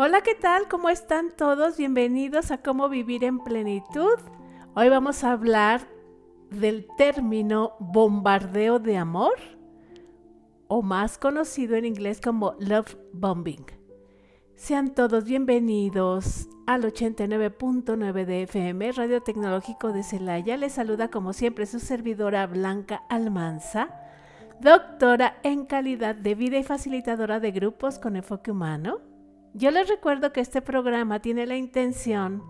Hola, ¿qué tal? ¿Cómo están todos? Bienvenidos a Cómo Vivir en Plenitud. Hoy vamos a hablar del término bombardeo de amor, o más conocido en inglés como love bombing. Sean todos bienvenidos al 89.9 de FM, Radio Tecnológico de Celaya. Les saluda como siempre su servidora Blanca Almanza, doctora en calidad de vida y facilitadora de grupos con enfoque humano yo les recuerdo que este programa tiene la intención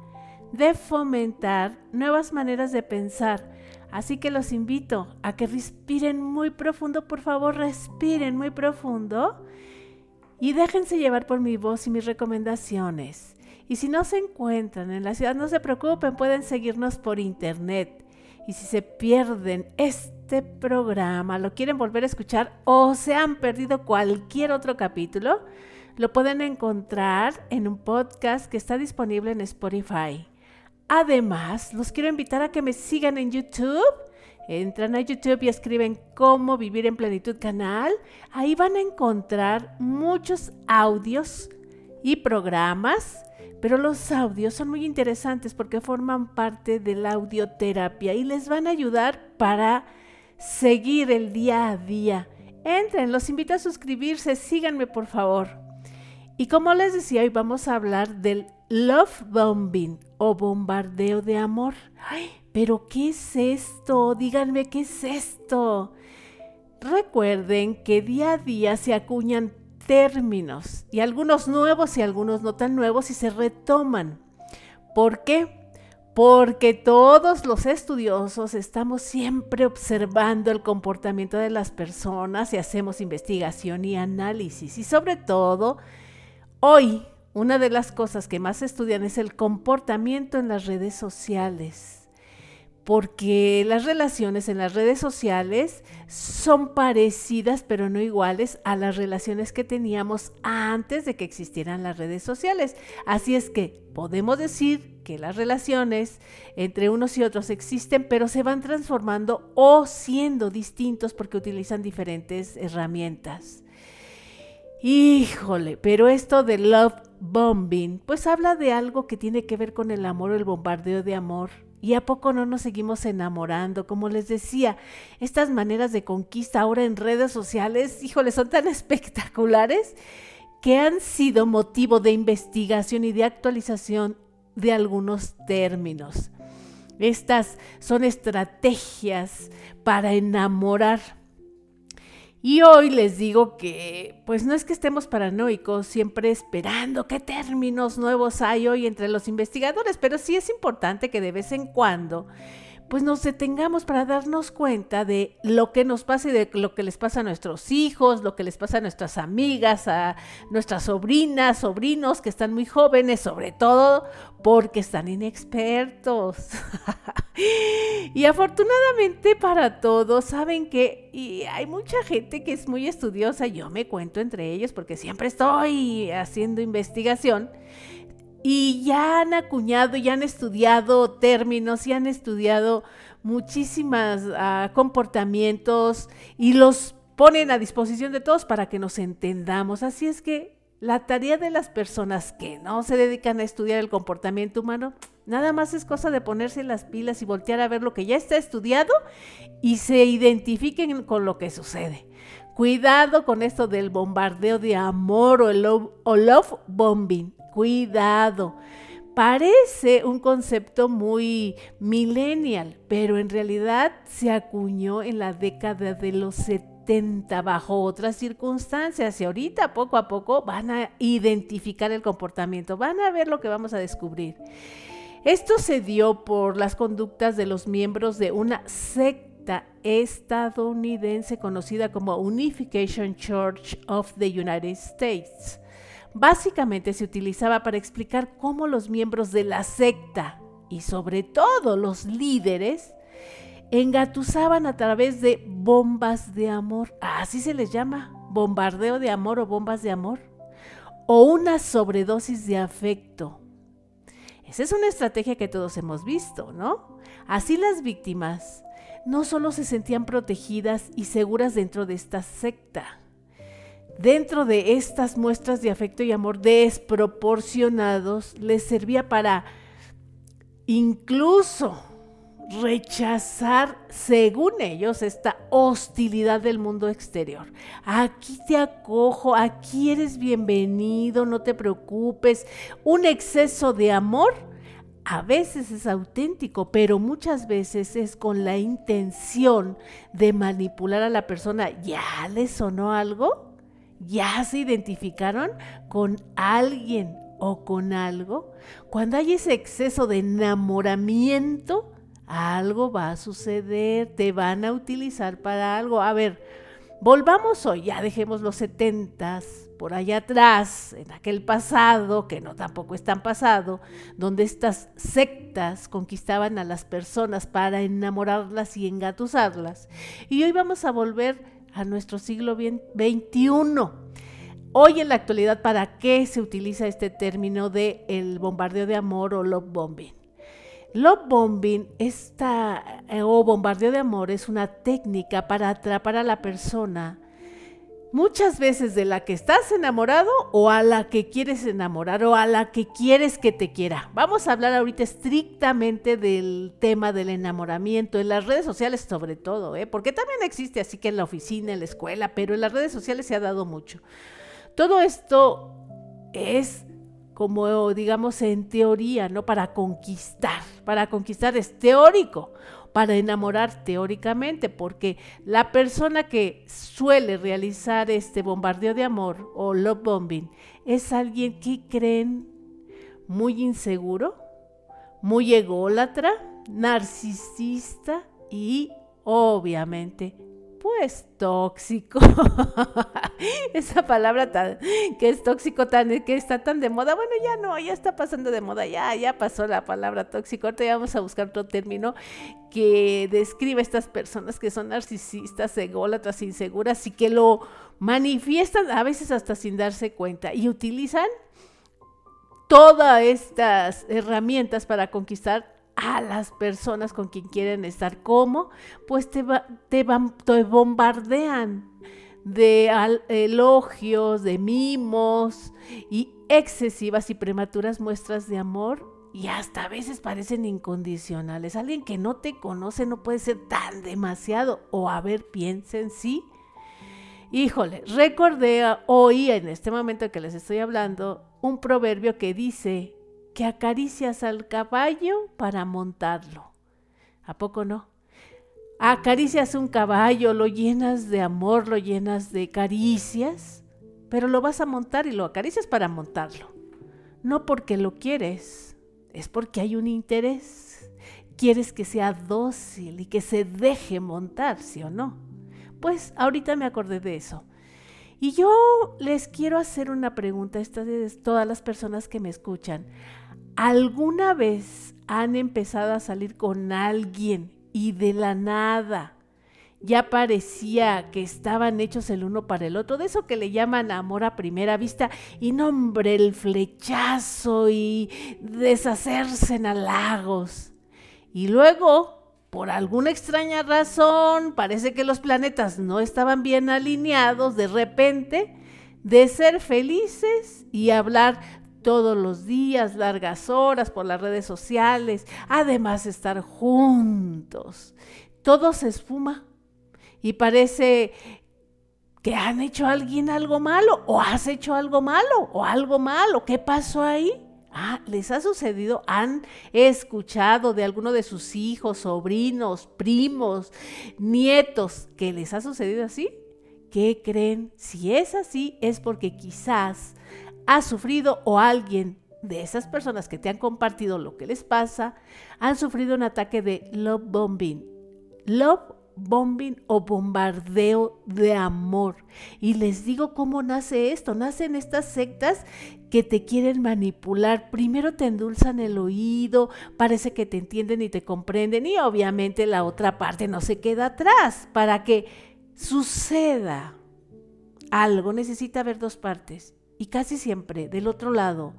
de fomentar nuevas maneras de pensar, así que los invito a que respiren muy profundo, por favor, respiren muy profundo y déjense llevar por mi voz y mis recomendaciones. Y si no se encuentran en la ciudad, no se preocupen, pueden seguirnos por internet. Y si se pierden este programa, lo quieren volver a escuchar o se han perdido cualquier otro capítulo, lo pueden encontrar en un podcast que está disponible en Spotify. Además, los quiero invitar a que me sigan en YouTube. Entran a YouTube y escriben cómo vivir en plenitud canal. Ahí van a encontrar muchos audios y programas, pero los audios son muy interesantes porque forman parte de la audioterapia y les van a ayudar para seguir el día a día. Entren, los invito a suscribirse, síganme por favor. Y como les decía, hoy vamos a hablar del love bombing o bombardeo de amor. Ay, pero ¿qué es esto? Díganme, ¿qué es esto? Recuerden que día a día se acuñan términos y algunos nuevos y algunos no tan nuevos y se retoman. ¿Por qué? Porque todos los estudiosos estamos siempre observando el comportamiento de las personas y hacemos investigación y análisis y sobre todo Hoy, una de las cosas que más estudian es el comportamiento en las redes sociales, porque las relaciones en las redes sociales son parecidas, pero no iguales, a las relaciones que teníamos antes de que existieran las redes sociales. Así es que podemos decir que las relaciones entre unos y otros existen, pero se van transformando o siendo distintos porque utilizan diferentes herramientas. Híjole, pero esto de love bombing, pues habla de algo que tiene que ver con el amor el bombardeo de amor. ¿Y a poco no nos seguimos enamorando? Como les decía, estas maneras de conquista ahora en redes sociales, híjole, son tan espectaculares que han sido motivo de investigación y de actualización de algunos términos. Estas son estrategias para enamorar y hoy les digo que, pues no es que estemos paranoicos, siempre esperando qué términos nuevos hay hoy entre los investigadores, pero sí es importante que de vez en cuando pues nos detengamos para darnos cuenta de lo que nos pasa y de lo que les pasa a nuestros hijos, lo que les pasa a nuestras amigas, a nuestras sobrinas, sobrinos que están muy jóvenes, sobre todo porque están inexpertos. y afortunadamente para todos, saben que y hay mucha gente que es muy estudiosa, yo me cuento entre ellos porque siempre estoy haciendo investigación y ya han acuñado, ya han estudiado términos, y han estudiado muchísimos ah, comportamientos y los ponen a disposición de todos para que nos entendamos. Así es que la tarea de las personas que no se dedican a estudiar el comportamiento humano, nada más es cosa de ponerse las pilas y voltear a ver lo que ya está estudiado y se identifiquen con lo que sucede. Cuidado con esto del bombardeo de amor o, el o love bombing cuidado. Parece un concepto muy millennial, pero en realidad se acuñó en la década de los 70 bajo otras circunstancias y ahorita poco a poco van a identificar el comportamiento, van a ver lo que vamos a descubrir. Esto se dio por las conductas de los miembros de una secta estadounidense conocida como Unification Church of the United States básicamente se utilizaba para explicar cómo los miembros de la secta y sobre todo los líderes engatusaban a través de bombas de amor, así se les llama, bombardeo de amor o bombas de amor, o una sobredosis de afecto. Esa es una estrategia que todos hemos visto, ¿no? Así las víctimas no solo se sentían protegidas y seguras dentro de esta secta, dentro de estas muestras de afecto y amor desproporcionados, les servía para incluso rechazar, según ellos, esta hostilidad del mundo exterior. Aquí te acojo, aquí eres bienvenido, no te preocupes. Un exceso de amor a veces es auténtico, pero muchas veces es con la intención de manipular a la persona. ¿Ya le sonó algo? ¿Ya se identificaron con alguien o con algo? Cuando hay ese exceso de enamoramiento, algo va a suceder, te van a utilizar para algo. A ver, volvamos hoy, ya dejemos los setentas por allá atrás, en aquel pasado, que no tampoco es tan pasado, donde estas sectas conquistaban a las personas para enamorarlas y engatusarlas. Y hoy vamos a volver a nuestro siglo XXI. Hoy en la actualidad, ¿para qué se utiliza este término de el bombardeo de amor o love bombing? Love bombing esta, eh, o bombardeo de amor es una técnica para atrapar a la persona muchas veces de la que estás enamorado o a la que quieres enamorar o a la que quieres que te quiera. Vamos a hablar ahorita estrictamente del tema del enamoramiento en las redes sociales sobre todo, ¿eh? porque también existe así que en la oficina, en la escuela, pero en las redes sociales se ha dado mucho. Todo esto es como digamos en teoría, ¿no? Para conquistar, para conquistar es teórico, para enamorar teóricamente, porque la persona que suele realizar este bombardeo de amor o love bombing es alguien que creen muy inseguro, muy ególatra, narcisista y obviamente pues tóxico. Esa palabra tan, que es tóxico, tan, que está tan de moda. Bueno, ya no, ya está pasando de moda, ya, ya pasó la palabra tóxico. Ahorita vamos a buscar otro término que describe a estas personas que son narcisistas, ególatras, inseguras y que lo manifiestan a veces hasta sin darse cuenta y utilizan todas estas herramientas para conquistar a las personas con quien quieren estar. ¿Cómo? Pues te, te, bombardean de elogios, de mimos y excesivas y prematuras muestras de amor y hasta a veces parecen incondicionales. Alguien que no te conoce no puede ser tan demasiado. O a ver, piensen sí. Híjole, recordé hoy, en este momento que les estoy hablando, un proverbio que dice, que acaricias al caballo para montarlo. ¿A poco no? Acaricias un caballo, lo llenas de amor, lo llenas de caricias, pero lo vas a montar y lo acaricias para montarlo. No porque lo quieres, es porque hay un interés. Quieres que sea dócil y que se deje montar, ¿sí o no? Pues ahorita me acordé de eso. Y yo les quiero hacer una pregunta a todas las personas que me escuchan. ¿Alguna vez han empezado a salir con alguien y de la nada ya parecía que estaban hechos el uno para el otro? De eso que le llaman amor a primera vista y nombre el flechazo y deshacerse en halagos. Y luego, por alguna extraña razón, parece que los planetas no estaban bien alineados de repente de ser felices y hablar todos los días, largas horas por las redes sociales, además estar juntos. Todo se esfuma y parece que han hecho a alguien algo malo o has hecho algo malo o algo malo. ¿Qué pasó ahí? Ah, ¿les ha sucedido? ¿Han escuchado de alguno de sus hijos, sobrinos, primos, nietos que les ha sucedido así? ¿Qué creen? Si es así, es porque quizás has sufrido o alguien de esas personas que te han compartido lo que les pasa, han sufrido un ataque de love bombing. Love bombing o bombardeo de amor. Y les digo cómo nace esto. Nacen estas sectas que te quieren manipular. Primero te endulzan el oído, parece que te entienden y te comprenden y obviamente la otra parte no se queda atrás. Para que suceda algo necesita haber dos partes y casi siempre del otro lado.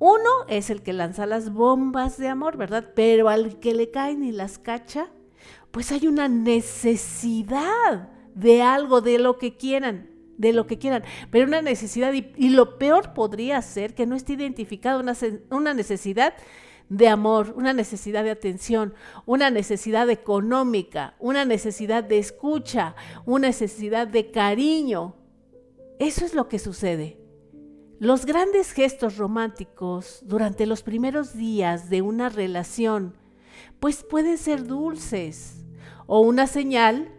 Uno es el que lanza las bombas de amor, ¿verdad? Pero al que le caen y las cacha, pues hay una necesidad de algo, de lo que quieran. de lo que quieran, pero una necesidad, y, lo peor podría ser que no esté identificada una, una necesidad de amor, una necesidad de atención, una necesidad económica, una necesidad de escucha, una necesidad de cariño. Eso es lo que sucede. Los grandes gestos románticos durante los primeros días de una relación, pues pueden ser dulces o una señal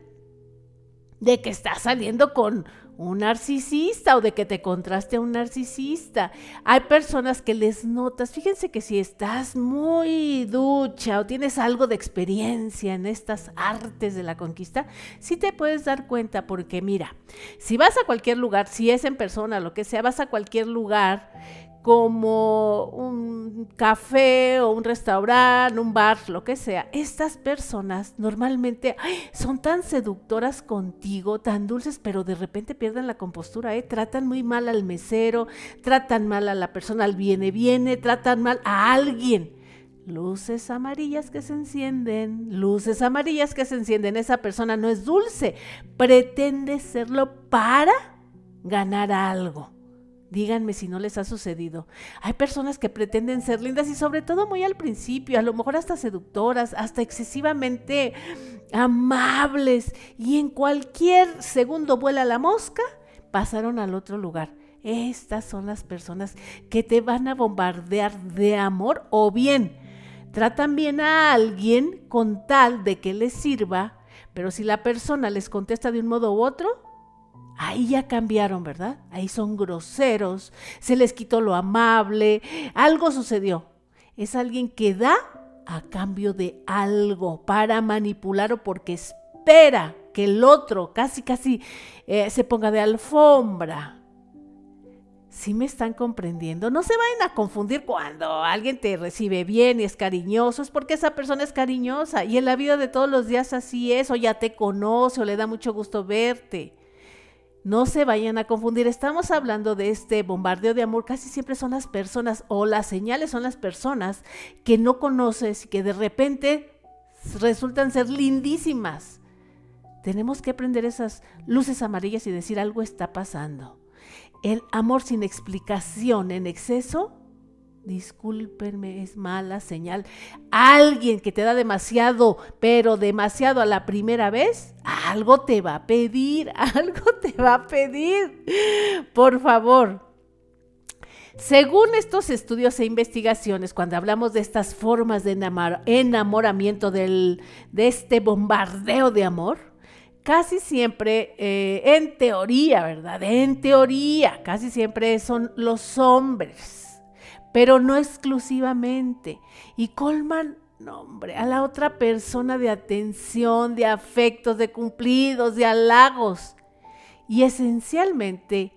de que estás saliendo con un narcisista o de que te contraste a un narcisista. Hay personas que les notas, fíjense que si estás muy ducha o tienes algo de experiencia en estas artes de la conquista, sí te puedes dar cuenta porque mira, si vas a cualquier lugar, si es en persona, lo que sea, vas a cualquier lugar como un café o un restaurante, un bar, lo que sea, estas personas normalmente son tan seductoras contigo, tan dulces, pero de repente pierden la compostura, ¿eh? tratan muy mal al mesero, tratan mal a la persona al viene, viene, tratan mal a alguien. Luces amarillas que se encienden, luces amarillas que se encienden. Esa persona no es dulce, pretende serlo para ganar algo. Díganme si no les ha sucedido. Hay personas que pretenden ser lindas y sobre todo muy al principio, a lo mejor hasta seductoras, hasta excesivamente amables y en cualquier segundo vuela la mosca, pasaron al otro lugar. Estas son las personas que te van a bombardear de amor o bien tratan bien a alguien con tal de que les sirva, pero si la persona les contesta de un modo u otro, Ahí ya cambiaron, ¿verdad? Ahí son groseros, se les quitó lo amable, algo sucedió. Es alguien que da a cambio de algo para manipular o porque espera que el otro casi, casi eh, se ponga de alfombra. Si me están comprendiendo? No se vayan a confundir cuando alguien te recibe bien y es cariñoso, es porque esa persona es cariñosa y en la vida de todos los días así es, o ya te conoce o le da mucho gusto verte. No se vayan a confundir, estamos hablando de este bombardeo de amor, casi siempre son las personas o las señales son las personas que no conoces y que de repente resultan ser lindísimas. Tenemos que aprender esas luces amarillas y decir algo está pasando. El amor sin explicación en exceso discúlpenme, es mala señal. Alguien que te da demasiado, pero demasiado a la primera vez, algo te va a pedir, algo te va a pedir. Por favor. Según estos estudios e investigaciones, cuando hablamos de estas formas de enamoramiento del, de este bombardeo de amor, casi siempre, eh, en teoría, ¿verdad? En teoría, casi siempre son los hombres pero no exclusivamente. Y colman, no, a la otra persona de atención, de afectos, de cumplidos, de halagos. Y esencialmente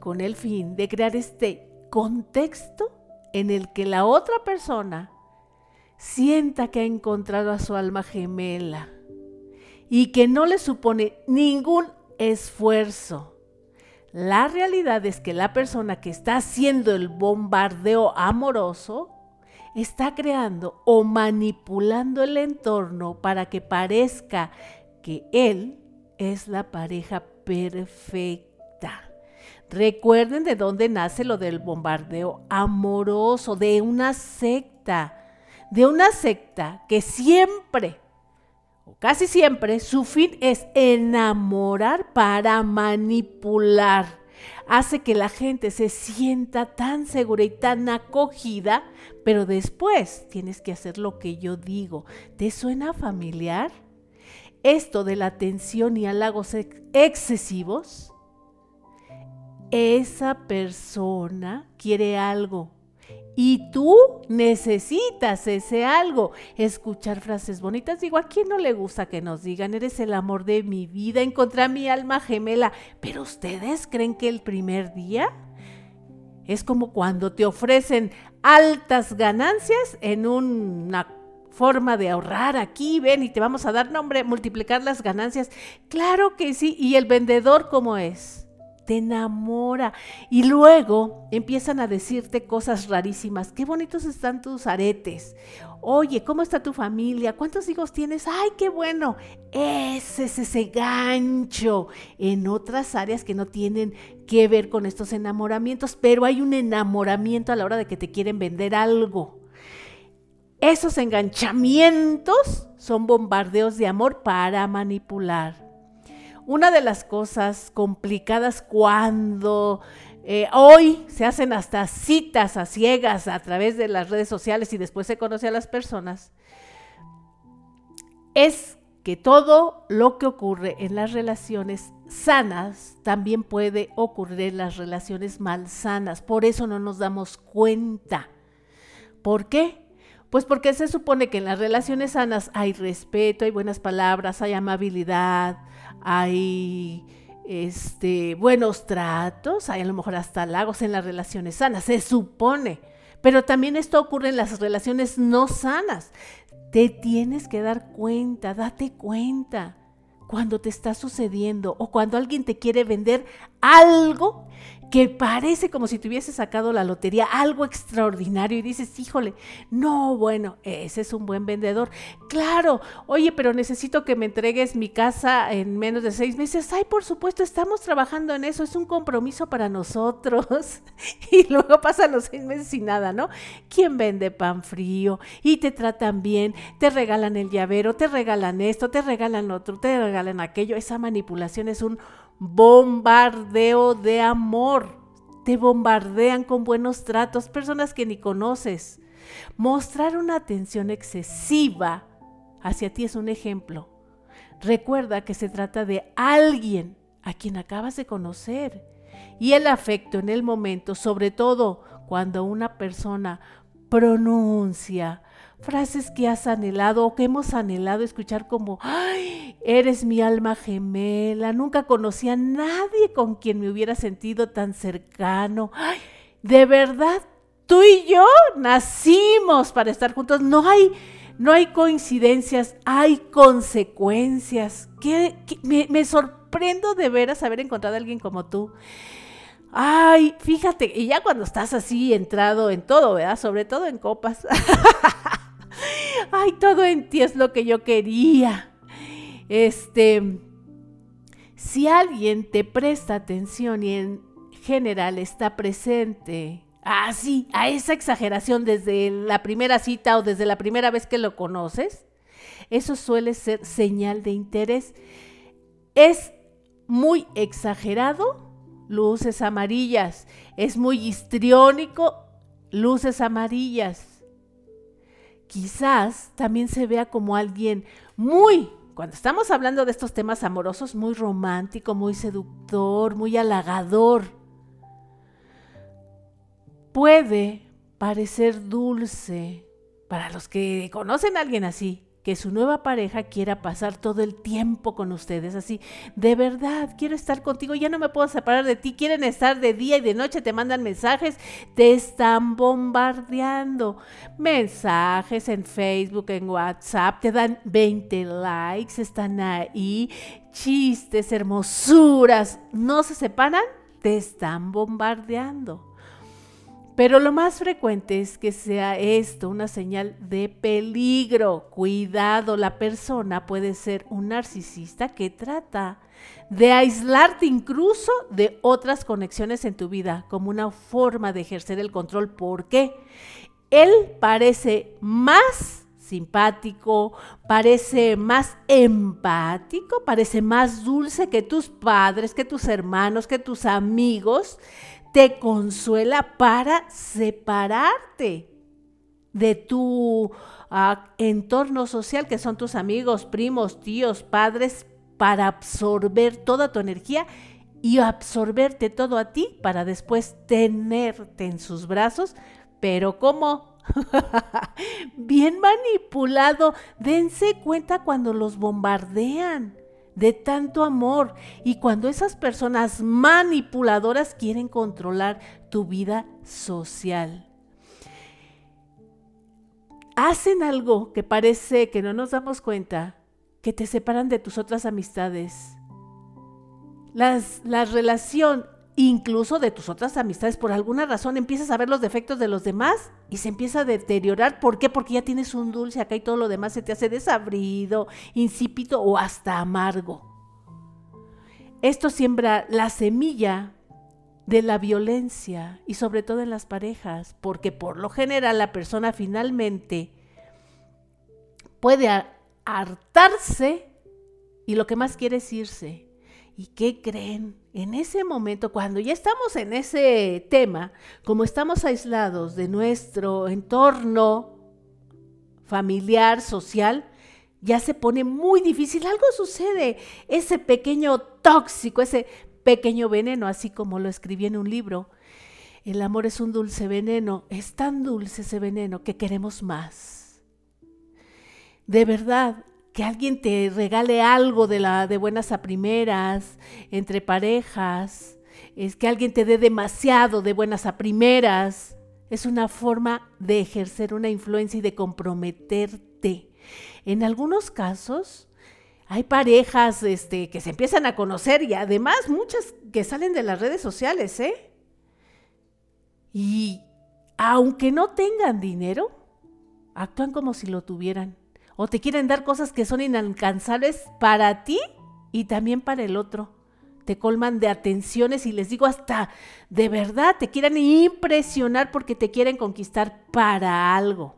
con el fin de crear este contexto en el que la otra persona sienta que ha encontrado a su alma gemela y que no le supone ningún esfuerzo la realidad es que la persona que está haciendo el bombardeo amoroso está creando o manipulando el entorno para que parezca que él es la pareja perfecta. Recuerden de dónde nace lo del bombardeo amoroso, de una secta, de una secta que siempre casi siempre, su fin es enamorar para manipular. Hace que la gente se sienta tan segura y tan acogida, pero después tienes que hacer lo que yo digo. ¿Te suena familiar? Esto de la atención y halagos excesivos. Esa persona quiere algo y tú necesitas ese algo. Escuchar frases bonitas. Digo, ¿a quién no le gusta que nos digan, eres el amor de mi vida, encontré mi alma gemela? Pero ustedes creen que el primer día es como cuando te ofrecen altas ganancias en una forma de ahorrar aquí, ven y te vamos a dar nombre, multiplicar las ganancias. Claro que sí. ¿Y el vendedor cómo es? Te enamora y luego empiezan a decirte cosas rarísimas. Qué bonitos están tus aretes. Oye, ¿cómo está tu familia? ¿Cuántos hijos tienes? ¡Ay, qué bueno! Ese es ese gancho en otras áreas que no tienen que ver con estos enamoramientos, pero hay un enamoramiento a la hora de que te quieren vender algo. Esos enganchamientos son bombardeos de amor para manipular. Una de las cosas complicadas cuando eh, hoy se hacen hasta citas a ciegas a través de las redes sociales y después se conoce a las personas, es que todo lo que ocurre en las relaciones sanas también puede ocurrir en las relaciones malsanas. Por eso no nos damos cuenta. ¿Por qué? Pues porque se supone que en las relaciones sanas hay respeto, hay buenas palabras, hay amabilidad, hay este, buenos tratos, hay a lo mejor hasta halagos en las relaciones sanas, se supone. Pero también esto ocurre en las relaciones no sanas. Te tienes que dar cuenta, date cuenta cuando te está sucediendo o cuando alguien te quiere vender algo que parece como si te hubiese sacado la lotería, algo extraordinario y dices, híjole, no, bueno, ese es un buen vendedor. Claro, oye, pero necesito que me entregues mi casa en menos de seis meses. Ay, por supuesto, estamos trabajando en eso, es un compromiso para nosotros. y luego pasan los seis meses sin nada, ¿no? ¿Quién vende pan frío? Y te tratan bien, te regalan el llavero, te regalan esto, te regalan otro, te regalan aquello. Esa manipulación es un bombardeo de amor. Te bombardean con buenos tratos, personas que ni conoces. Mostrar una atención excesiva hacia ti es un ejemplo. Recuerda que se trata de alguien a quien acabas de conocer. Y el afecto en el momento, sobre todo cuando una persona pronuncia frases que has anhelado o que hemos anhelado escuchar como, eres mi alma gemela, nunca conocí a nadie con quien me hubiera sentido tan cercano, de verdad, tú y yo nacimos para estar juntos, no hay... No hay coincidencias, hay consecuencias. Que, me, me sorprendo de veras haber encontrado a alguien como tú. Ay, fíjate, y ya cuando estás así entrado en todo, ¿verdad? Sobre todo en copas. Ay, todo en ti es lo que yo quería. Este, si alguien te presta atención y en general está presente, así, a esa exageración desde la primera cita o desde la primera vez que lo conoces, eso suele ser señal de interés. Es muy exagerado, luces amarillas. Es muy histriónico, luces amarillas quizás también se vea como alguien muy, cuando estamos hablando de estos temas amorosos, muy romántico, muy seductor, muy halagador. Puede parecer dulce para los que conocen a alguien así, que su nueva pareja quiera pasar todo el tiempo con ustedes, así, de verdad, quiero estar contigo, ya no me puedo separar de ti, quieren estar de día y de noche, te mandan mensajes, te están bombardeando, mensajes en Facebook, en WhatsApp, te dan 20 likes, están ahí, chistes, hermosuras, no se separan, te están bombardeando. Pero lo más frecuente es que sea esto una señal de peligro. Cuidado, la persona puede ser un narcisista que trata de aislarte incluso de otras conexiones en tu vida como una forma de ejercer el control. ¿Por qué? Él parece más simpático, parece más empático, parece más dulce que tus padres, que tus hermanos, que tus amigos te consuela para separarte de tu ah, entorno social, que son tus amigos, primos, tíos, padres, para absorber toda tu energía y absorberte todo a ti para después tenerte en sus brazos, pero ¿cómo? Bien manipulado. Dense cuenta cuando los bombardean de tanto amor y cuando esas personas manipuladoras quieren controlar tu vida social. Hacen algo que parece que no nos damos cuenta, que te separan de tus otras amistades. Las, la relación incluso de tus otras amistades. Por alguna razón empiezas a ver los defectos de los demás y se empieza a deteriorar. ¿Por qué? Porque ya tienes un dulce acá y todo lo demás se te hace desabrido, insípido o hasta amargo. Esto siembra la semilla de la violencia y sobre todo en las parejas, porque por lo general la persona finalmente puede hartarse y lo que más quiere es irse. ¿Y qué creen? En ese momento, cuando ya estamos en ese tema, como estamos aislados de nuestro entorno familiar, social, ya se pone muy difícil. Algo sucede. Ese pequeño tóxico, ese pequeño veneno, así como lo escribí en un libro. El amor es un dulce veneno. Es tan dulce ese veneno que queremos más. De verdad, que alguien te regale algo de, la, de buenas a primeras, entre parejas, es que alguien te dé demasiado de buenas a primeras. Es una forma de ejercer una influencia y de comprometerte. En algunos casos, hay parejas este, que se empiezan a conocer y además muchas que salen de las redes sociales, ¿eh? Y aunque no tengan dinero, actúan como si lo tuvieran o te quieren dar cosas que son inalcanzables para ti y también para el otro. Te colman de atenciones y les digo hasta de verdad te quieren impresionar porque te quieren conquistar para algo.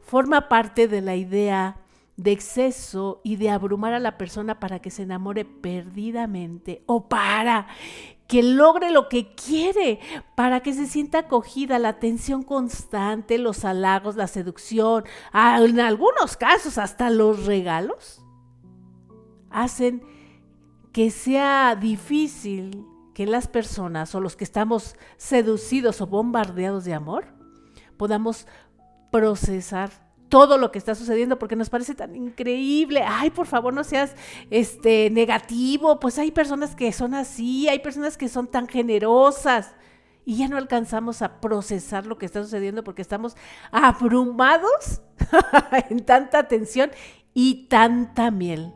Forma parte de la idea de exceso y de abrumar a la persona para que se enamore perdidamente o para que logre lo que quiere, para que se sienta acogida, la atención constante, los halagos, la seducción, en algunos casos hasta los regalos, hacen que sea difícil que las personas o los que estamos seducidos o bombardeados de amor podamos procesar todo lo que está sucediendo porque nos parece tan increíble. Ay, por favor, no seas este negativo. Pues hay personas que son así, hay personas que son tan generosas y ya no alcanzamos a procesar lo que está sucediendo porque estamos abrumados en tanta tensión y tanta miel.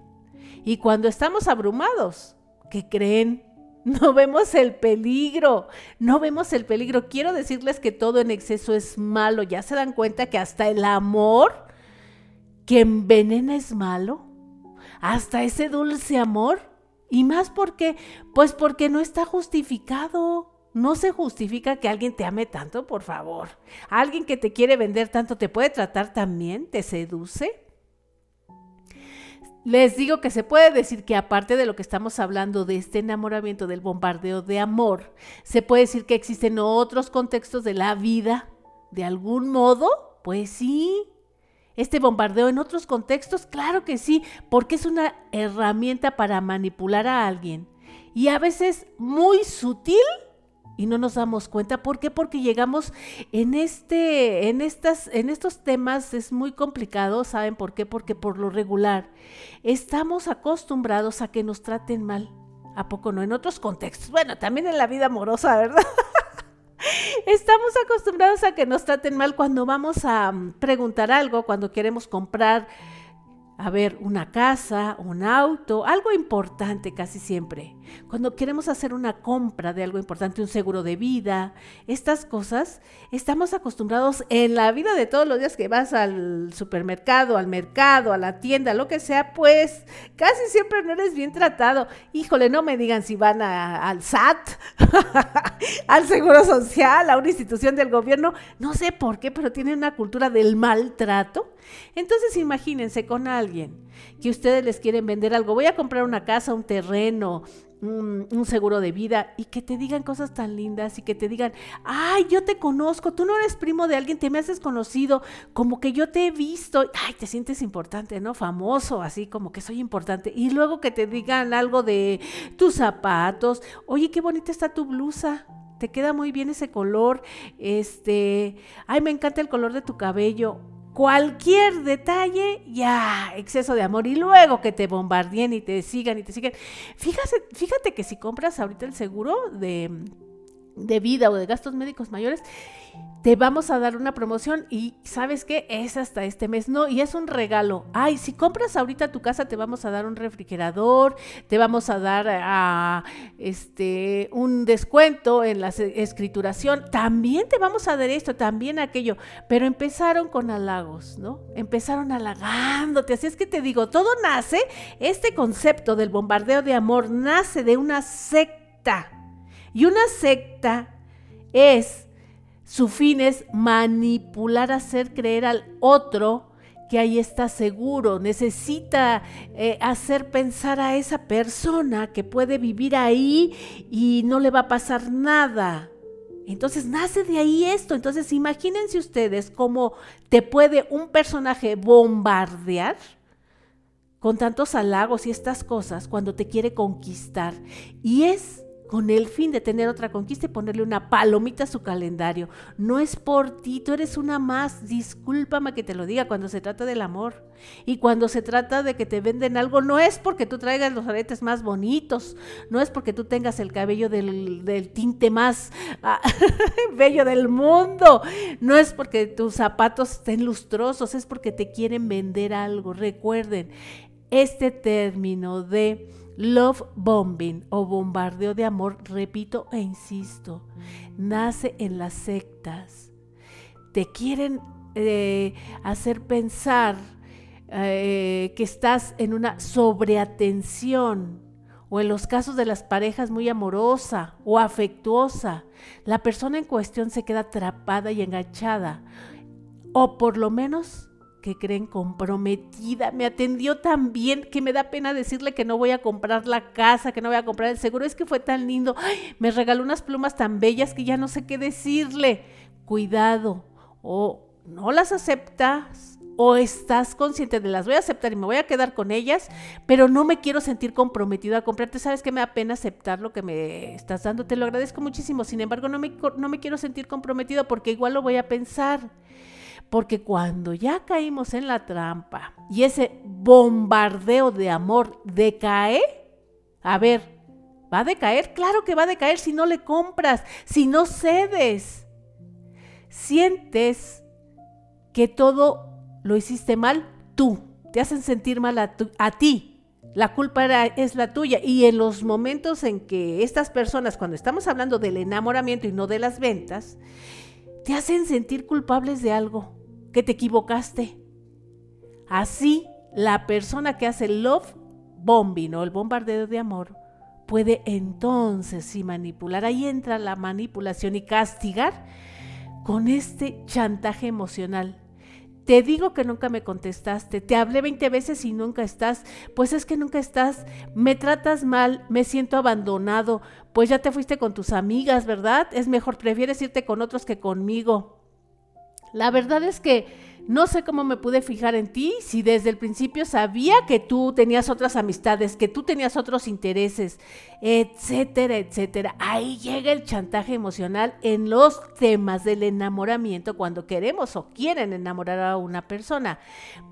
Y cuando estamos abrumados, ¿qué creen? No vemos el peligro, no vemos el peligro. Quiero decirles que todo en exceso es malo. ¿Ya se dan cuenta que hasta el amor que envenena es malo? Hasta ese dulce amor. Y más porque, pues porque no está justificado. No se justifica que alguien te ame tanto, por favor. Alguien que te quiere vender tanto te puede tratar también, te seduce. Les digo que se puede decir que aparte de lo que estamos hablando de este enamoramiento, del bombardeo de amor, se puede decir que existen otros contextos de la vida. ¿De algún modo? Pues sí. Este bombardeo en otros contextos, claro que sí, porque es una herramienta para manipular a alguien. Y a veces muy sutil y no nos damos cuenta. ¿Por qué? Porque llegamos en este, en estas, en estos temas es muy complicado. ¿Saben por qué? Porque por lo regular estamos acostumbrados a que nos traten mal. ¿A poco no? En otros contextos. Bueno, también en la vida amorosa, ¿verdad? Estamos acostumbrados a que nos traten mal cuando vamos a mm, preguntar algo, cuando queremos comprar a ver, una casa, un auto, algo importante casi siempre. Cuando queremos hacer una compra de algo importante, un seguro de vida, estas cosas, estamos acostumbrados en la vida de todos los días que vas al supermercado, al mercado, a la tienda, lo que sea, pues casi siempre no eres bien tratado. Híjole, no me digan si van al SAT, al Seguro Social, a una institución del gobierno, no sé por qué, pero tienen una cultura del maltrato. Entonces imagínense con alguien que ustedes les quieren vender algo, voy a comprar una casa, un terreno, un, seguro de vida y que te digan cosas tan lindas y que te digan, ay, yo te conozco, tú no eres primo de alguien, te me haces conocido, como que yo te he visto, ay, te sientes importante, ¿no? Famoso, así como que soy importante. Y luego que te digan algo de tus zapatos, oye, qué bonita está tu blusa. Te queda muy bien ese color. Este, ay, me encanta el color de tu cabello cualquier detalle, ya, exceso de amor. Y luego que te bombardeen y te sigan y te sigan. Fíjate, fíjate que si compras ahorita el seguro de, de vida o de gastos médicos mayores, te vamos a dar una promoción y sabes qué, es hasta este mes, no, y es un regalo. Ay, si compras ahorita tu casa te vamos a dar un refrigerador, te vamos a dar a, este un descuento en la escrituración, también te vamos a dar esto, también aquello, pero empezaron con halagos, ¿no? Empezaron halagándote, así es que te digo, todo nace, este concepto del bombardeo de amor nace de una secta. Y una secta es su fin es manipular, hacer creer al otro que ahí está seguro, necesita eh, hacer pensar a esa persona que puede vivir ahí y no le va a pasar nada. Entonces nace de ahí esto. Entonces imagínense ustedes cómo te puede un personaje bombardear con tantos halagos y estas cosas cuando te quiere conquistar. Y es con el fin de tener otra conquista y ponerle una palomita a su calendario. No es por ti, tú eres una más. Discúlpame que te lo diga cuando se trata del amor. Y cuando se trata de que te venden algo, no es porque tú traigas los aretes más bonitos, no es porque tú tengas el cabello del, tinte más ah, bello del mundo, no es porque tus zapatos estén lustrosos, es porque te quieren vender algo. Recuerden, este término de Love bombing o bombardeo de amor, repito e insisto, nace en las sectas. Te quieren eh, hacer pensar eh, que estás en una sobreatención o en los casos de las parejas muy amorosa o afectuosa, la persona en cuestión se queda atrapada y enganchada o por lo menos que creen comprometida. Me atendió tan bien que me da pena decirle que no voy a comprar la casa, que no voy a comprar el seguro. Es que fue tan lindo. me regaló unas plumas tan bellas que ya no sé qué decirle. Cuidado. O no las aceptas o estás consciente de las voy a aceptar y me voy a quedar con ellas, pero no me quiero sentir comprometida a comprarte. Sabes que me da pena aceptar lo que me estás dando. Te lo agradezco muchísimo. Sin embargo, no me, no me quiero sentir comprometida porque igual lo voy a pensar. Porque cuando ya caímos en la trampa y ese bombardeo de amor decae, a ver, ¿va a decaer? Claro que va a decaer si no le compras, si no cedes. Sientes que todo lo hiciste mal tú, te hacen sentir mal a, ti. La culpa es la tuya. Y en los momentos en que estas personas, cuando estamos hablando del enamoramiento y no de las ventas, te hacen sentir culpables de algo que te equivocaste. Así, la persona que hace el love bombing o el bombardeo de amor puede entonces sí manipular. Ahí entra la manipulación y castigar con este chantaje emocional. Te digo que nunca me contestaste, te hablé 20 veces y nunca estás, pues es que nunca estás, me tratas mal, me siento abandonado, pues ya te fuiste con tus amigas, ¿verdad? Es mejor, prefieres irte con otros que conmigo. La verdad es que no sé cómo me pude fijar en ti si desde el principio sabía que tú tenías otras amistades, que tú tenías otros intereses, etcétera, etcétera. Ahí llega el chantaje emocional en los temas del enamoramiento cuando queremos o quieren enamorar a una persona.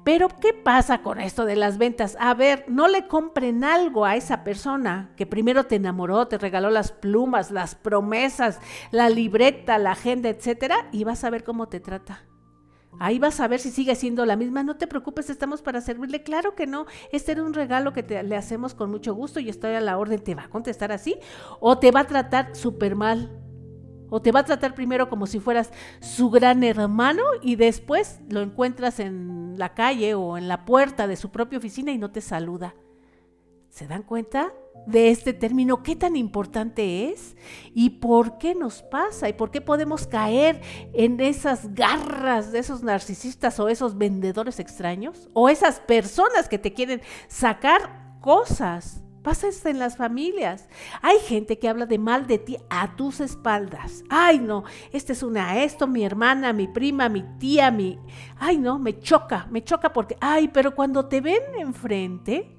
Pero ¿qué pasa con esto de las ventas? A ver, no le compren algo a esa persona que primero te enamoró, te regaló las plumas, las promesas, la libreta, la agenda, etcétera, y vas a ver cómo te trata. Ahí vas a ver si sigue siendo la misma. No te preocupes, estamos para servirle. Claro que no. Este era un regalo que te, le hacemos con mucho gusto y estoy a la orden. ¿Te va a contestar así? ¿O te va a tratar súper mal? ¿O te va a tratar primero como si fueras su gran hermano y después lo encuentras en la calle o en la puerta de su propia oficina y no te saluda? ¿Se dan cuenta de este término? ¿Qué tan importante es? ¿Y por qué nos pasa? ¿Y por qué podemos caer en esas garras de esos narcisistas o esos vendedores extraños? ¿O esas personas que te quieren sacar cosas? Pasa esto en las familias. Hay gente que habla de mal de ti a tus espaldas. Ay, no, esta es una esto, mi hermana, mi prima, mi tía, mi... Ay, no, me choca, me choca porque... Ay, pero cuando te ven enfrente,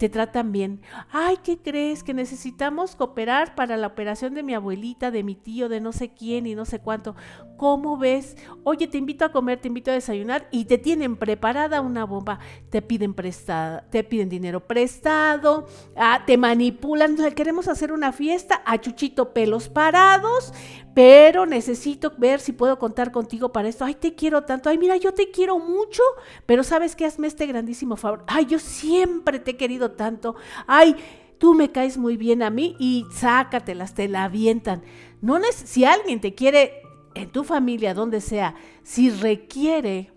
te tratan bien. Ay, ¿qué crees? Que necesitamos cooperar para la operación de mi abuelita, de mi tío, de no sé quién y no sé cuánto. ¿Cómo ves? Oye, te invito a comer, te invito a desayunar y te tienen preparada una bomba. Te piden prestada, te piden dinero prestado, ah, te manipulan. Queremos hacer una fiesta a Chuchito pelos parados, pero necesito ver si puedo contar contigo para esto. Ay, te quiero tanto. Ay, mira, yo te quiero mucho, pero ¿sabes qué? Hazme este grandísimo favor. Ay, yo siempre te he querido tanto. Ay, tú me caes muy bien a mí y sácatelas, te la avientan. No si alguien te quiere en tu familia, donde sea, si requiere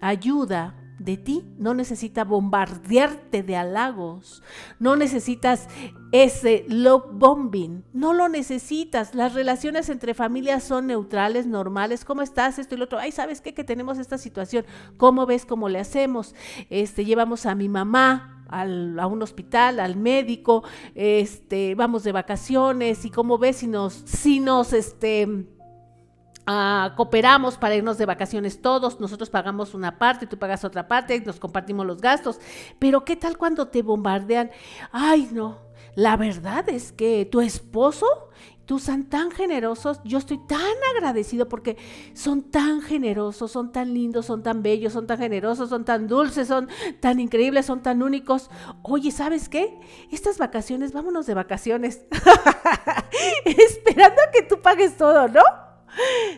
ayuda de ti, no necesita bombardearte de halagos, no necesitas ese love bombing, no lo necesitas. Las relaciones entre familias son neutrales, normales. ¿Cómo estás? Esto y lo otro. Ay, ¿sabes qué? Que tenemos esta situación. ¿Cómo ves cómo le hacemos? Este, llevamos a mi mamá a un hospital, al médico, este, vamos de vacaciones y cómo ves si nos, si nos, este, Ah, cooperamos para irnos de vacaciones todos, nosotros pagamos una parte, tú pagas otra parte, nos compartimos los gastos. Pero ¿qué tal cuando te bombardean? Ay, no, la verdad es que tu esposo, tú son tan generosos, yo estoy tan agradecido porque son tan generosos, son tan lindos, son tan bellos, son tan generosos, son tan dulces, son tan increíbles, son tan únicos. Oye, ¿sabes qué? Estas vacaciones, vámonos de vacaciones. Esperando a que tú pagues todo, ¿no?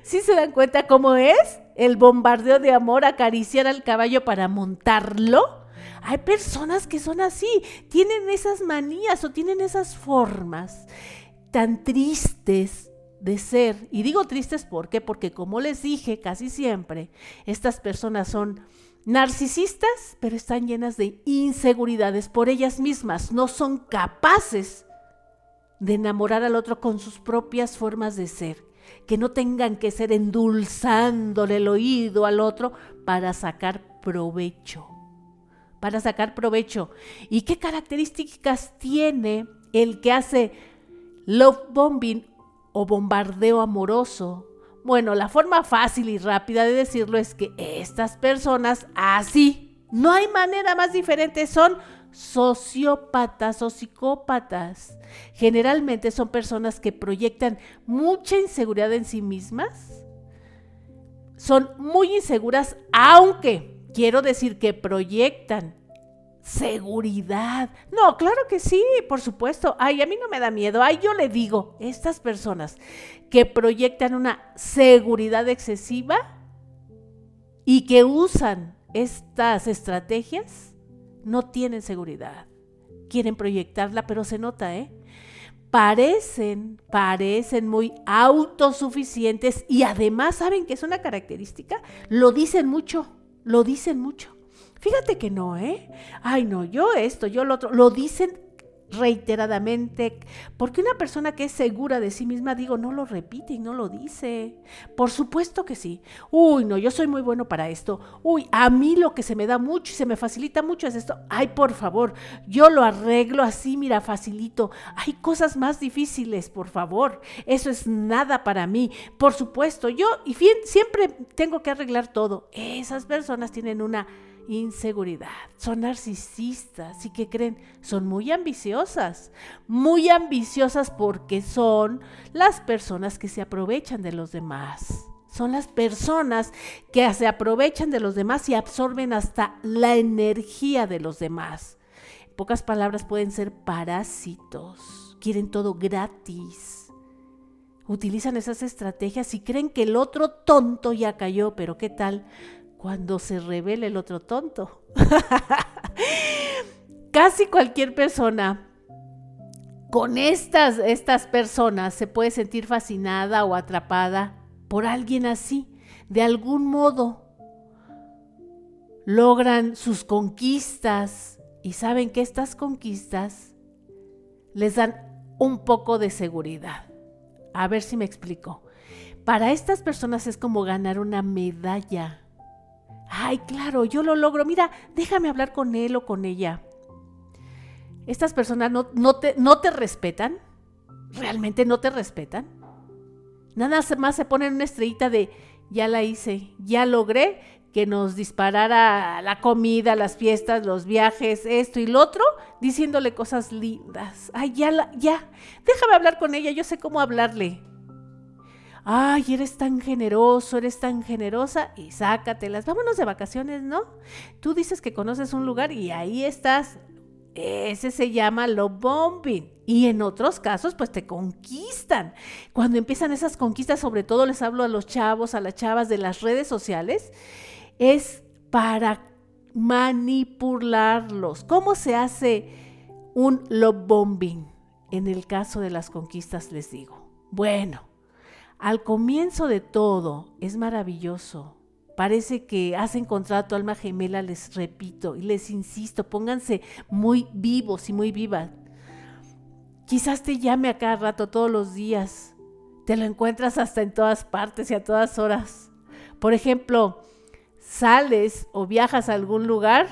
¿Sí se dan cuenta cómo es? El bombardeo de amor, acariciar al caballo para montarlo. Hay personas que son así, tienen esas manías o tienen esas formas tan tristes de ser. Y digo tristes. Porque como les dije casi siempre, estas personas son narcisistas, pero están llenas de inseguridades por ellas mismas. No son capaces de enamorar al otro con sus propias formas de ser que no tengan que ser endulzándole el oído al otro para sacar provecho. Para sacar provecho. ¿Y qué características tiene el que hace love bombing o bombardeo amoroso? Bueno, la forma fácil y rápida de decirlo es que estas personas así, no hay manera más diferente, son sociópatas o psicópatas. Generalmente son personas que proyectan mucha inseguridad en sí mismas. Son muy inseguras, aunque quiero decir que proyectan seguridad. No, claro que sí, por supuesto. Ay, a mí no me da miedo. Ay, yo le digo, estas personas que proyectan una seguridad excesiva y que usan estas estrategias no tienen seguridad. Quieren proyectarla, pero se nota, ¿eh? Parecen, parecen muy autosuficientes y además saben que es una característica, lo dicen mucho, lo dicen mucho. Fíjate que no, ¿eh? Ay, no, yo esto, yo lo otro, lo dicen reiteradamente, porque una persona que es segura de sí misma, digo, no lo repite y no lo dice. Por supuesto que sí. Uy, no, yo soy muy bueno para esto. Uy, a mí lo que se me da mucho y se me facilita mucho es esto. Ay, por favor, yo lo arreglo así, mira, facilito. Hay cosas más difíciles, por favor. Eso es nada para mí. Por supuesto, yo y siempre tengo que arreglar todo. Esas personas tienen una inseguridad. Son narcisistas y que creen, son muy ambiciosas, muy ambiciosas porque son las personas que se aprovechan de los demás. Son las personas que se aprovechan de los demás y absorben hasta la energía de los demás. En pocas palabras pueden ser parásitos, quieren todo gratis. Utilizan esas estrategias y creen que el otro tonto ya cayó, pero ¿qué tal? Cuando se revela el otro tonto. Casi cualquier persona con estas, estas personas se puede sentir fascinada o atrapada por alguien así, de algún modo. Logran sus conquistas y saben que estas conquistas les dan un poco de seguridad. A ver si me explico. Para estas personas es como ganar una medalla ay, claro, yo lo logro, mira, déjame hablar con él o con ella. Estas personas no, no, te, no te respetan, realmente no te respetan. Nada más se ponen una estrellita de, ya la hice, ya logré que nos disparara la comida, las fiestas, los viajes, esto y lo otro, diciéndole cosas lindas. Ay, ya, la, ya, déjame hablar con ella, yo sé cómo hablarle. Ay, eres tan generoso, eres tan generosa y sácatelas. Vámonos de vacaciones, ¿no? Tú dices que conoces un lugar y ahí estás. Ese se llama love bombing. Y en otros casos, pues te conquistan. Cuando empiezan esas conquistas, sobre todo les hablo a los chavos, a las chavas de las redes sociales, es para manipularlos. ¿Cómo se hace un love bombing? En el caso de las conquistas les digo. Bueno, al comienzo de todo es maravilloso. Parece que has encontrado tu alma gemela, les repito y les insisto, pónganse muy vivos y muy vivas. Quizás te llame a cada rato todos los días. Te lo encuentras hasta en todas partes y a todas horas. Por ejemplo, sales o viajas a algún lugar,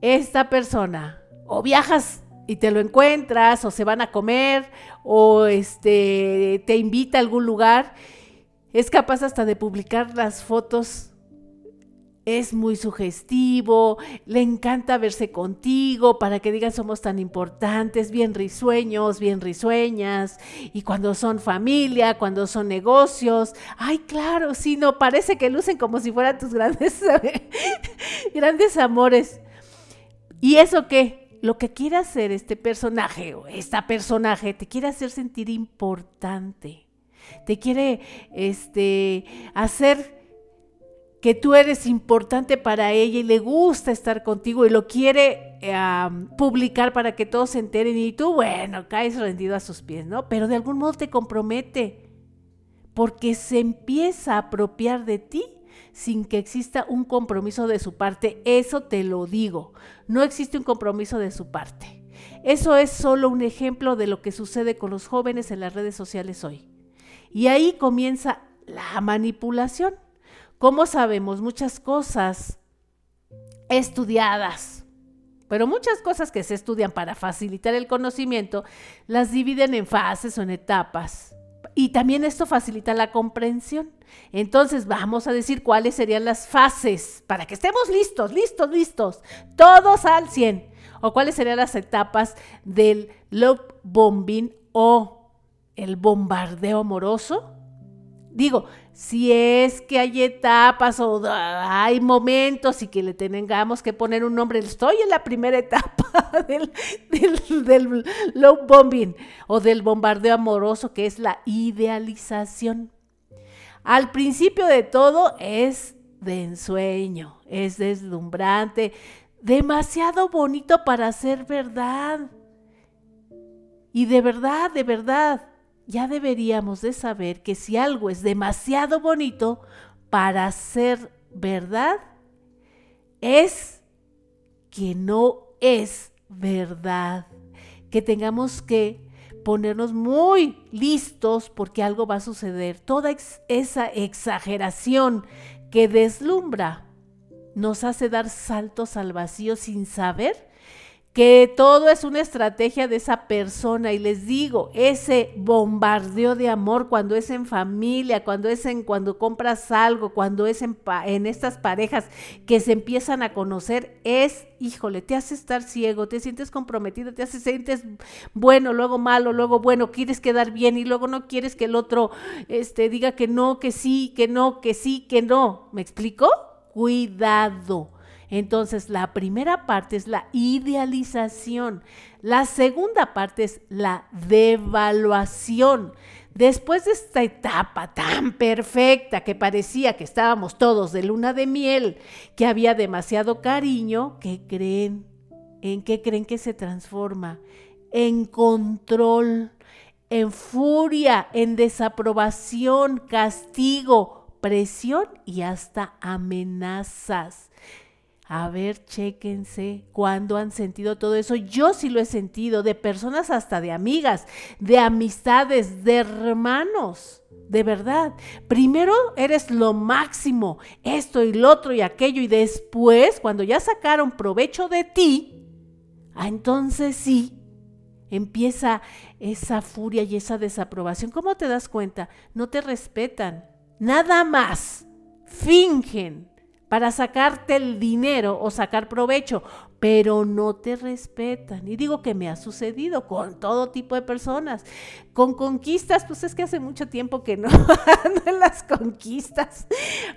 esta persona, o viajas y te lo encuentras, o se van a comer, o este, te invita a algún lugar, es capaz hasta de publicar las fotos es muy sugestivo, le encanta verse contigo para que digan somos tan importantes, bien risueños, bien risueñas, y cuando son familia, cuando son negocios, ay, claro, sí, no, parece que lucen como si fueran tus grandes, grandes amores. ¿Y eso qué? Lo que quiere hacer este personaje o esta personaje te quiere hacer sentir importante. Te quiere este, hacer que tú eres importante para ella y le gusta estar contigo y lo quiere publicar para que todos se enteren y tú, bueno, caes rendido a sus pies, ¿no? Pero de algún modo te compromete porque se empieza a apropiar de ti sin que exista un compromiso de su parte. Eso te lo digo, no existe un compromiso de su parte. Eso es solo un ejemplo de lo que sucede con los jóvenes en las redes sociales hoy. Y ahí comienza la manipulación. ¿Cómo sabemos muchas cosas estudiadas? Pero muchas cosas que se estudian para facilitar el conocimiento las dividen en fases o en etapas. Y también esto facilita la comprensión. Entonces vamos a decir cuáles serían las fases para que estemos listos, listos, listos, todos al 100. O cuáles serían las etapas del love bombing o el bombardeo amoroso. Digo, si es que hay etapas o hay momentos y que le tengamos que poner un nombre, estoy en la primera etapa del, del, low bombing o del bombardeo amoroso, que es la idealización. Al principio de todo es de ensueño, es deslumbrante, demasiado bonito para ser verdad. Y de verdad, de verdad, ya deberíamos de saber que si algo es demasiado bonito para ser verdad, es que no es verdad. Que tengamos que ponernos muy listos porque algo va a suceder. Toda esa exageración que deslumbra nos hace dar saltos al vacío sin saber que todo es una estrategia de esa persona y les digo, ese bombardeo de amor cuando es en familia, cuando es en cuando compras algo, cuando es en, en estas parejas que se empiezan a conocer es, híjole, te hace estar ciego, te sientes comprometido, te hace sientes bueno, luego malo, luego bueno, quieres quedar bien y luego no quieres que el otro este diga que no, que sí, que no, que sí, que no. ¿Me explico? Cuidado entonces, la primera parte es la idealización. La segunda parte es la devaluación. Después de esta etapa tan perfecta que parecía que estábamos todos de luna de miel, que había demasiado cariño, ¿qué creen? ¿En qué creen que se transforma? En control, en furia, en desaprobación, castigo, presión y hasta amenazas. A ver, chéquense cuándo han sentido todo eso. Yo sí lo he sentido, de personas hasta de amigas, de amistades, de hermanos. De verdad. Primero eres lo máximo, esto y lo otro y aquello, y después, cuando ya sacaron provecho de ti, ah, entonces sí, empieza esa furia y esa desaprobación. ¿Cómo te das cuenta? No te respetan. Nada más fingen para sacarte el dinero o sacar provecho, pero no te respetan. Y digo que me ha sucedido con todo tipo de personas. Con conquistas, pues es que hace mucho tiempo que no ando en las conquistas,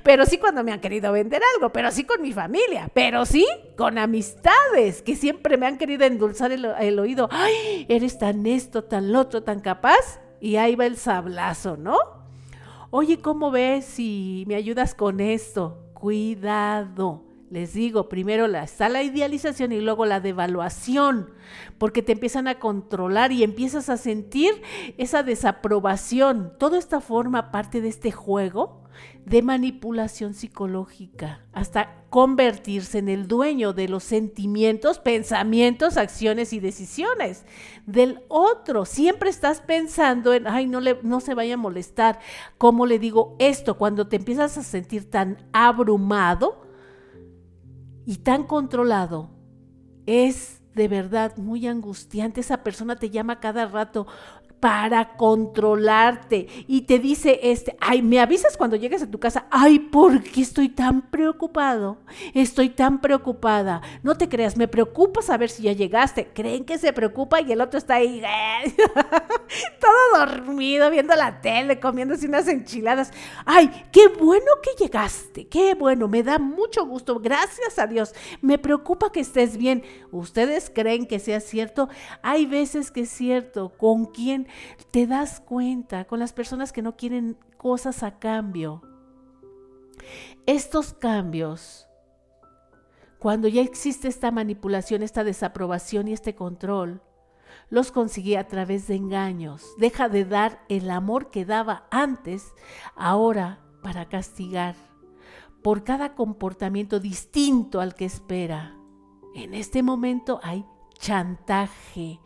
pero sí cuando me han querido vender algo, pero sí con mi familia, pero sí con amistades que siempre me han querido endulzar el, oído. Ay, eres tan esto, tan lo otro, tan capaz. Y ahí va el sablazo, ¿no? Oye, ¿cómo ves si me ayudas con esto? Cuidado les digo, primero está la idealización y luego la devaluación, porque te empiezan a controlar y empiezas a sentir esa desaprobación. Todo esta forma parte de este juego de manipulación psicológica, hasta convertirse en el dueño de los sentimientos, pensamientos, acciones y decisiones del otro. Siempre estás pensando en, ay, no, le, no se vaya a molestar. ¿Cómo le digo esto? Cuando te empiezas a sentir tan abrumado, y tan controlado, es de verdad muy angustiante. Esa persona te llama cada rato, para controlarte y te dice este, ay, me avisas cuando llegues a tu casa, ay, ¿por qué estoy tan preocupado? Estoy tan preocupada. No te creas, me preocupa saber si ya llegaste. Creen que se preocupa y el otro está ahí todo dormido, viendo la tele, comiéndose unas enchiladas. Ay, qué bueno que llegaste, qué bueno, me da mucho gusto, gracias a Dios. Me preocupa que estés bien. ¿Ustedes creen que sea cierto? Hay veces que es cierto. ¿Con quién? Te das cuenta con las personas que no quieren cosas a cambio. Estos cambios, cuando ya existe esta manipulación, esta desaprobación y este control, los consigue a través de engaños. Deja de dar el amor que daba antes, ahora para castigar por cada comportamiento distinto al que espera. En este momento hay chantaje.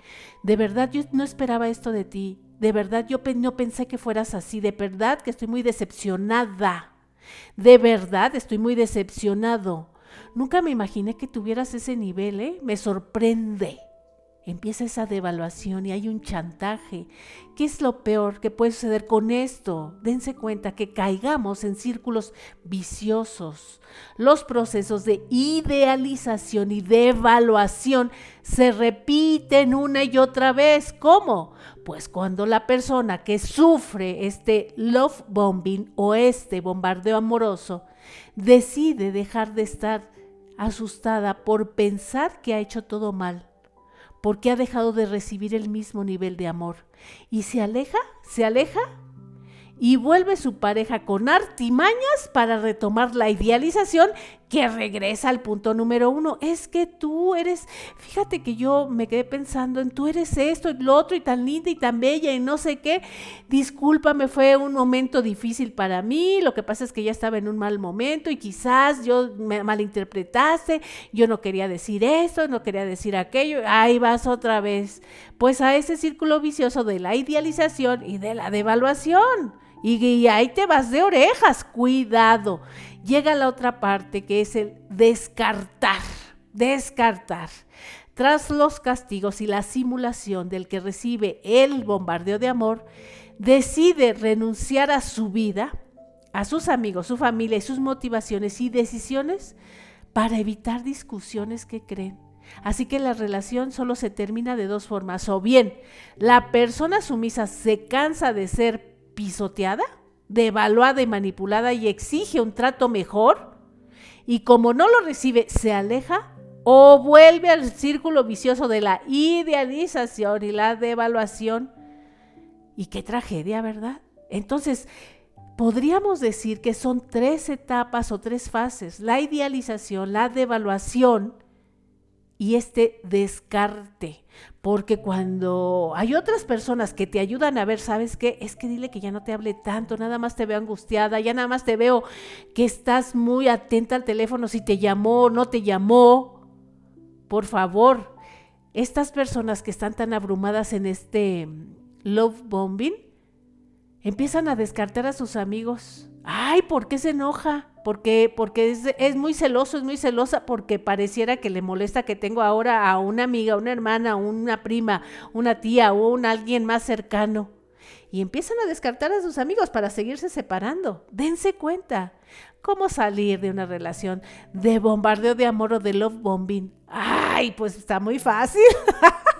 De verdad yo no esperaba esto de ti. De verdad yo no pensé que fueras así. De verdad que estoy muy decepcionada. De verdad estoy muy decepcionado. Nunca me imaginé que tuvieras ese nivel, ¿eh? Me sorprende empieza esa devaluación y hay un chantaje. ¿Qué es lo peor que puede suceder con esto? Dense cuenta que caigamos en círculos viciosos. Los procesos de idealización y devaluación se repiten una y otra vez. ¿Cómo? Pues cuando la persona que sufre este love bombing o este bombardeo amoroso decide dejar de estar asustada por pensar que ha hecho todo mal porque ha dejado de recibir el mismo nivel de amor. Y se aleja, se aleja y vuelve su pareja con artimañas para retomar la idealización que regresa al punto número uno. Es que tú eres, fíjate que yo me quedé pensando en tú eres esto y lo otro y tan linda y tan bella y no sé qué. Discúlpame, fue un momento difícil para mí. Lo que pasa es que ya estaba en un mal momento y quizás yo me malinterpretaste. Yo no quería decir esto, no quería decir aquello. Ahí vas otra vez. Pues a ese círculo vicioso de la idealización y de la devaluación. Y, ahí te vas de orejas, cuidado. Llega la otra parte que es el descartar, descartar. Tras los castigos y la simulación del que recibe el bombardeo de amor, decide renunciar a su vida, a sus amigos, su familia y sus motivaciones y decisiones para evitar discusiones que creen. Así que la relación solo se termina de dos formas. O bien, la persona sumisa se cansa de ser pisoteada, devaluada y manipulada y exige un trato mejor, y como no lo recibe, se aleja o vuelve al círculo vicioso de la idealización y la devaluación. Y qué tragedia, ¿verdad? Entonces, podríamos decir que son tres etapas o tres fases, la idealización, la devaluación y este descarte. Porque cuando hay otras personas que te ayudan a ver, ¿sabes qué? Es que dile que ya no te hable tanto, nada más te veo angustiada, ya nada más te veo que estás muy atenta al teléfono si te llamó o no te llamó. Por favor, estas personas que están tan abrumadas en este love bombing, empiezan a descartar a sus amigos. Ay, ¿por qué se enoja? Porque, porque es, muy celoso, es muy celosa porque pareciera que le molesta que tengo ahora a una amiga, una hermana, una prima, una tía o un alguien más cercano. y empiezan a descartar a sus amigos para seguirse separando. Dense cuenta. ¿Cómo salir de una relación de bombardeo de amor o de love bombing? Ay, pues está muy fácil.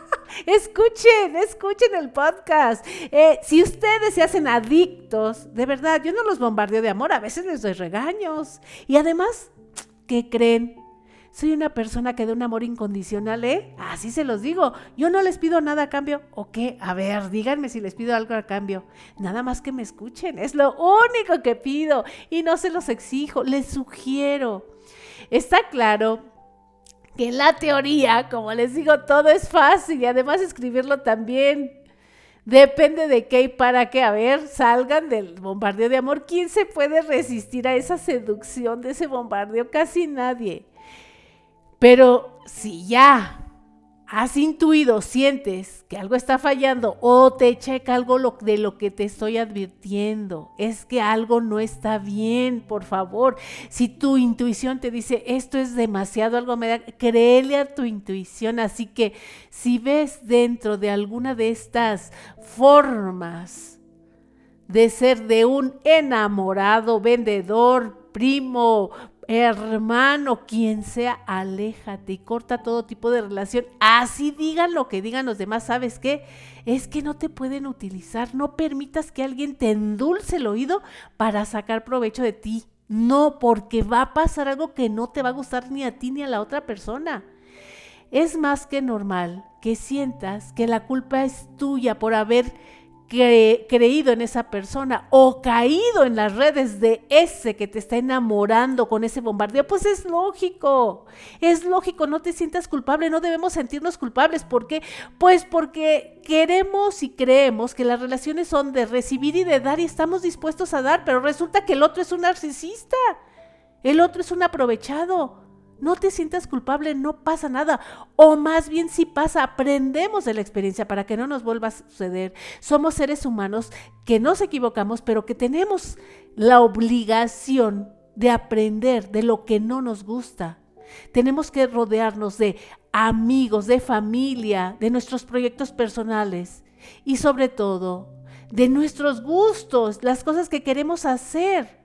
Escuchen, escuchen el podcast. Eh, si ustedes se hacen adictos, de verdad, yo no los bombardeo de amor, a veces les doy regaños. Y además, ¿qué creen? Soy una persona que da un amor incondicional, ¿eh? Así se los digo. Yo no les pido nada a cambio. ¿O qué? A ver, díganme si les pido algo a cambio. Nada más que me escuchen. Es lo único que pido. Y no se los exijo, les sugiero. Está claro que en la teoría, como les digo, todo es fácil y además escribirlo también. Depende de qué y para qué. A ver, salgan del bombardeo de amor. ¿Quién se puede resistir a esa seducción de ese bombardeo? Casi nadie. Pero si ya has intuido, sientes que algo está fallando o te checa algo de lo que te estoy advirtiendo, es que algo no está bien, por favor. Si tu intuición te dice esto es demasiado, algo me da, créele a tu intuición. Así que si ves dentro de alguna de estas formas de ser de un enamorado, vendedor, primo, hermano, quien sea, aléjate y corta todo tipo de relación. Así digan lo que digan los demás, ¿sabes qué? Es que no te pueden utilizar. No permitas que alguien te endulce el oído para sacar provecho de ti. No, porque va a pasar algo que no te va a gustar ni a ti ni a la otra persona. Es más que normal que sientas que la culpa es tuya por haber creído en esa persona o caído en las redes de ese que te está enamorando con ese bombardeo, pues es lógico, es lógico, no te sientas culpable, no debemos sentirnos culpables. ¿Por qué? Pues porque queremos y creemos que las relaciones son de recibir y de dar y estamos dispuestos a dar, pero resulta que el otro es un narcisista, el otro es un aprovechado. No te sientas culpable, no pasa nada. O más bien si pasa, aprendemos de la experiencia para que no nos vuelva a suceder. Somos seres humanos que nos equivocamos, pero que tenemos la obligación de aprender de lo que no nos gusta. Tenemos que rodearnos de amigos, de familia, de nuestros proyectos personales y sobre todo de nuestros gustos, las cosas que queremos hacer.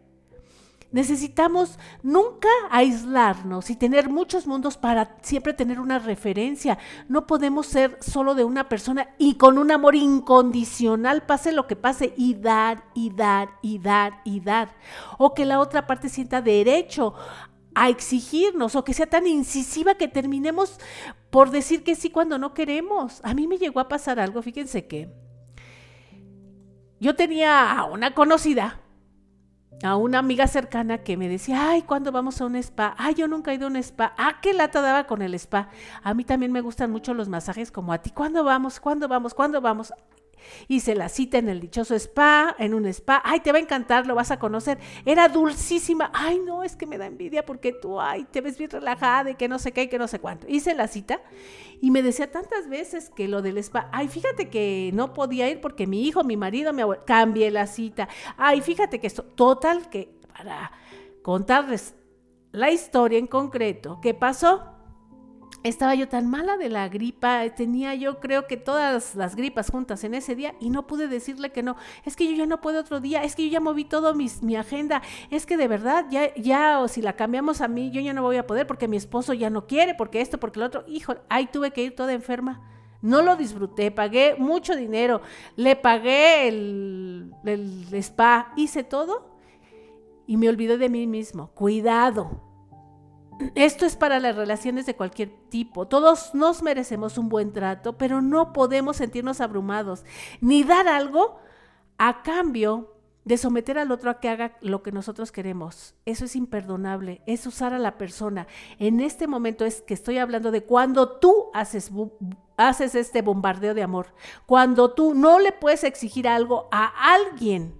Necesitamos nunca aislarnos y tener muchos mundos para siempre tener una referencia. No podemos ser solo de una persona y con un amor incondicional, pase lo que pase, y dar, y dar, y dar, y dar. O que la otra parte sienta derecho a exigirnos o que sea tan incisiva que terminemos por decir que sí cuando no queremos. A mí me llegó a pasar algo, fíjense que yo tenía una conocida a una amiga cercana que me decía, ay, ¿cuándo vamos a un spa? Ay, yo nunca he ido a un spa. Ah, qué lata daba con el spa. A mí también me gustan mucho los masajes como a ti. ¿Cuándo vamos? ¿Cuándo vamos? ¿Cuándo vamos? Hice la cita en el dichoso spa, en un spa. Ay, te va a encantar, lo vas a conocer. Era dulcísima. Ay, no, es que me da envidia porque tú, ay, te ves bien relajada y que no sé qué y que no sé cuánto. Hice la cita y me decía tantas veces que lo del spa, ay, fíjate que no podía ir porque mi hijo, mi marido, mi abuelo, cambié la cita. Ay, fíjate que esto, total, que para contarles la historia en concreto, ¿qué pasó? Estaba yo tan mala de la gripa, tenía yo creo que todas las gripas juntas en ese día y no pude decirle que no, es que yo ya no puedo otro día, es que yo ya moví todo mis, mi agenda, es que de verdad ya, ya, o si la cambiamos a mí, yo ya no voy a poder porque mi esposo ya no quiere, porque esto, porque el otro, hijo, ahí tuve que ir toda enferma. No lo disfruté, pagué mucho dinero, le pagué el, el spa, hice todo y me olvidé de mí mismo. Cuidado, esto es para las relaciones de cualquier tipo. Todos nos merecemos un buen trato, pero no podemos sentirnos abrumados ni dar algo a cambio de someter al otro a que haga lo que nosotros queremos. Eso es imperdonable, es usar a la persona. En este momento es que estoy hablando de cuando tú haces, este bombardeo de amor, cuando tú no le puedes exigir algo a alguien,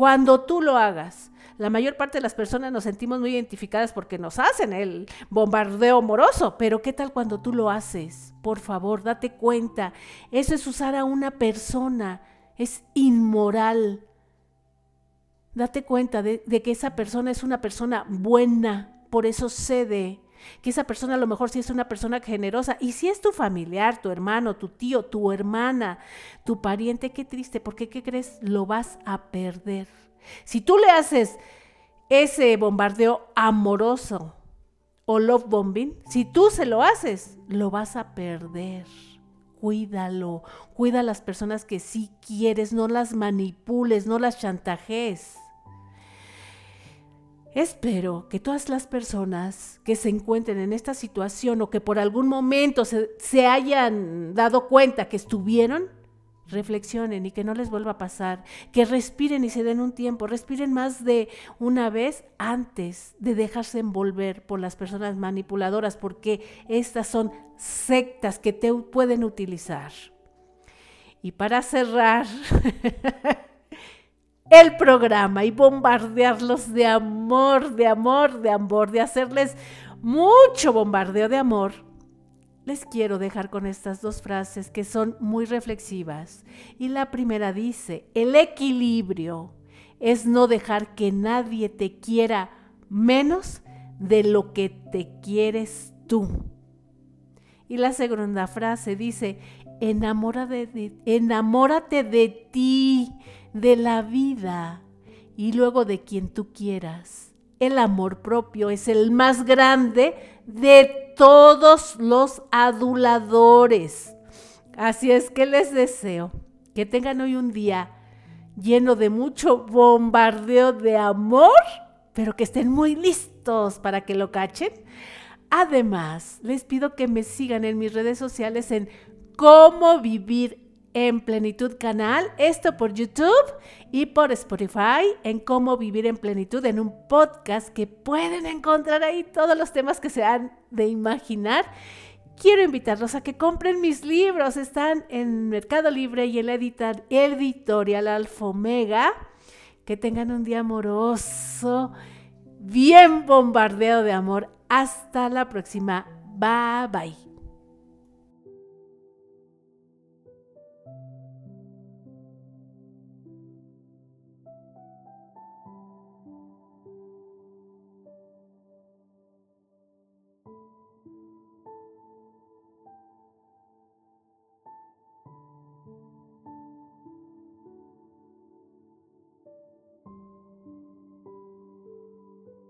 cuando tú lo hagas la mayor parte de las personas nos sentimos muy identificadas porque nos hacen el bombardeo amoroso, pero ¿qué tal cuando tú lo haces? Por favor, date cuenta. Eso es usar a una persona, es inmoral. Date cuenta de, que esa persona es una persona buena, por eso cede. Que esa persona a lo mejor sí es una persona generosa. Y si es tu familiar, tu hermano, tu tío, tu hermana, tu pariente, qué triste, porque ¿qué crees? Lo vas a perder. Si tú le haces ese bombardeo amoroso o love bombing, si tú se lo haces, lo vas a perder. Cuídalo, cuida a las personas que sí quieres, no las manipules, no las chantajes. Espero que todas las personas que se encuentren en esta situación o que por algún momento se, se, hayan dado cuenta que estuvieron, reflexionen y que no les vuelva a pasar, que respiren y se den un tiempo, respiren más de una vez antes de dejarse envolver por las personas manipuladoras, porque estas son sectas que te pueden utilizar. Y para cerrar, el programa y bombardearlos de amor, de amor, de amor, de hacerles mucho bombardeo de amor, les quiero dejar con estas dos frases que son muy reflexivas. Y la primera dice, el equilibrio es no dejar que nadie te quiera menos de lo que te quieres tú. Y la segunda frase dice, enamórate de, enamórate de ti de la vida y luego de quien tú quieras. El amor propio es el más grande de todos los aduladores. Así es que les deseo que tengan hoy un día lleno de mucho bombardeo de amor, pero que estén muy listos para que lo cachen. Además, les pido que me sigan en mis redes sociales en cómo vivir en Plenitud Canal, esto por YouTube y por Spotify, en cómo vivir en plenitud, en un podcast que pueden encontrar ahí todos los temas que se han de imaginar. Quiero invitarlos a que compren mis libros, están en Mercado Libre y en la editorial Alfomega. Que tengan un día amoroso, bien bombardeado de amor. Hasta la próxima. Bye bye.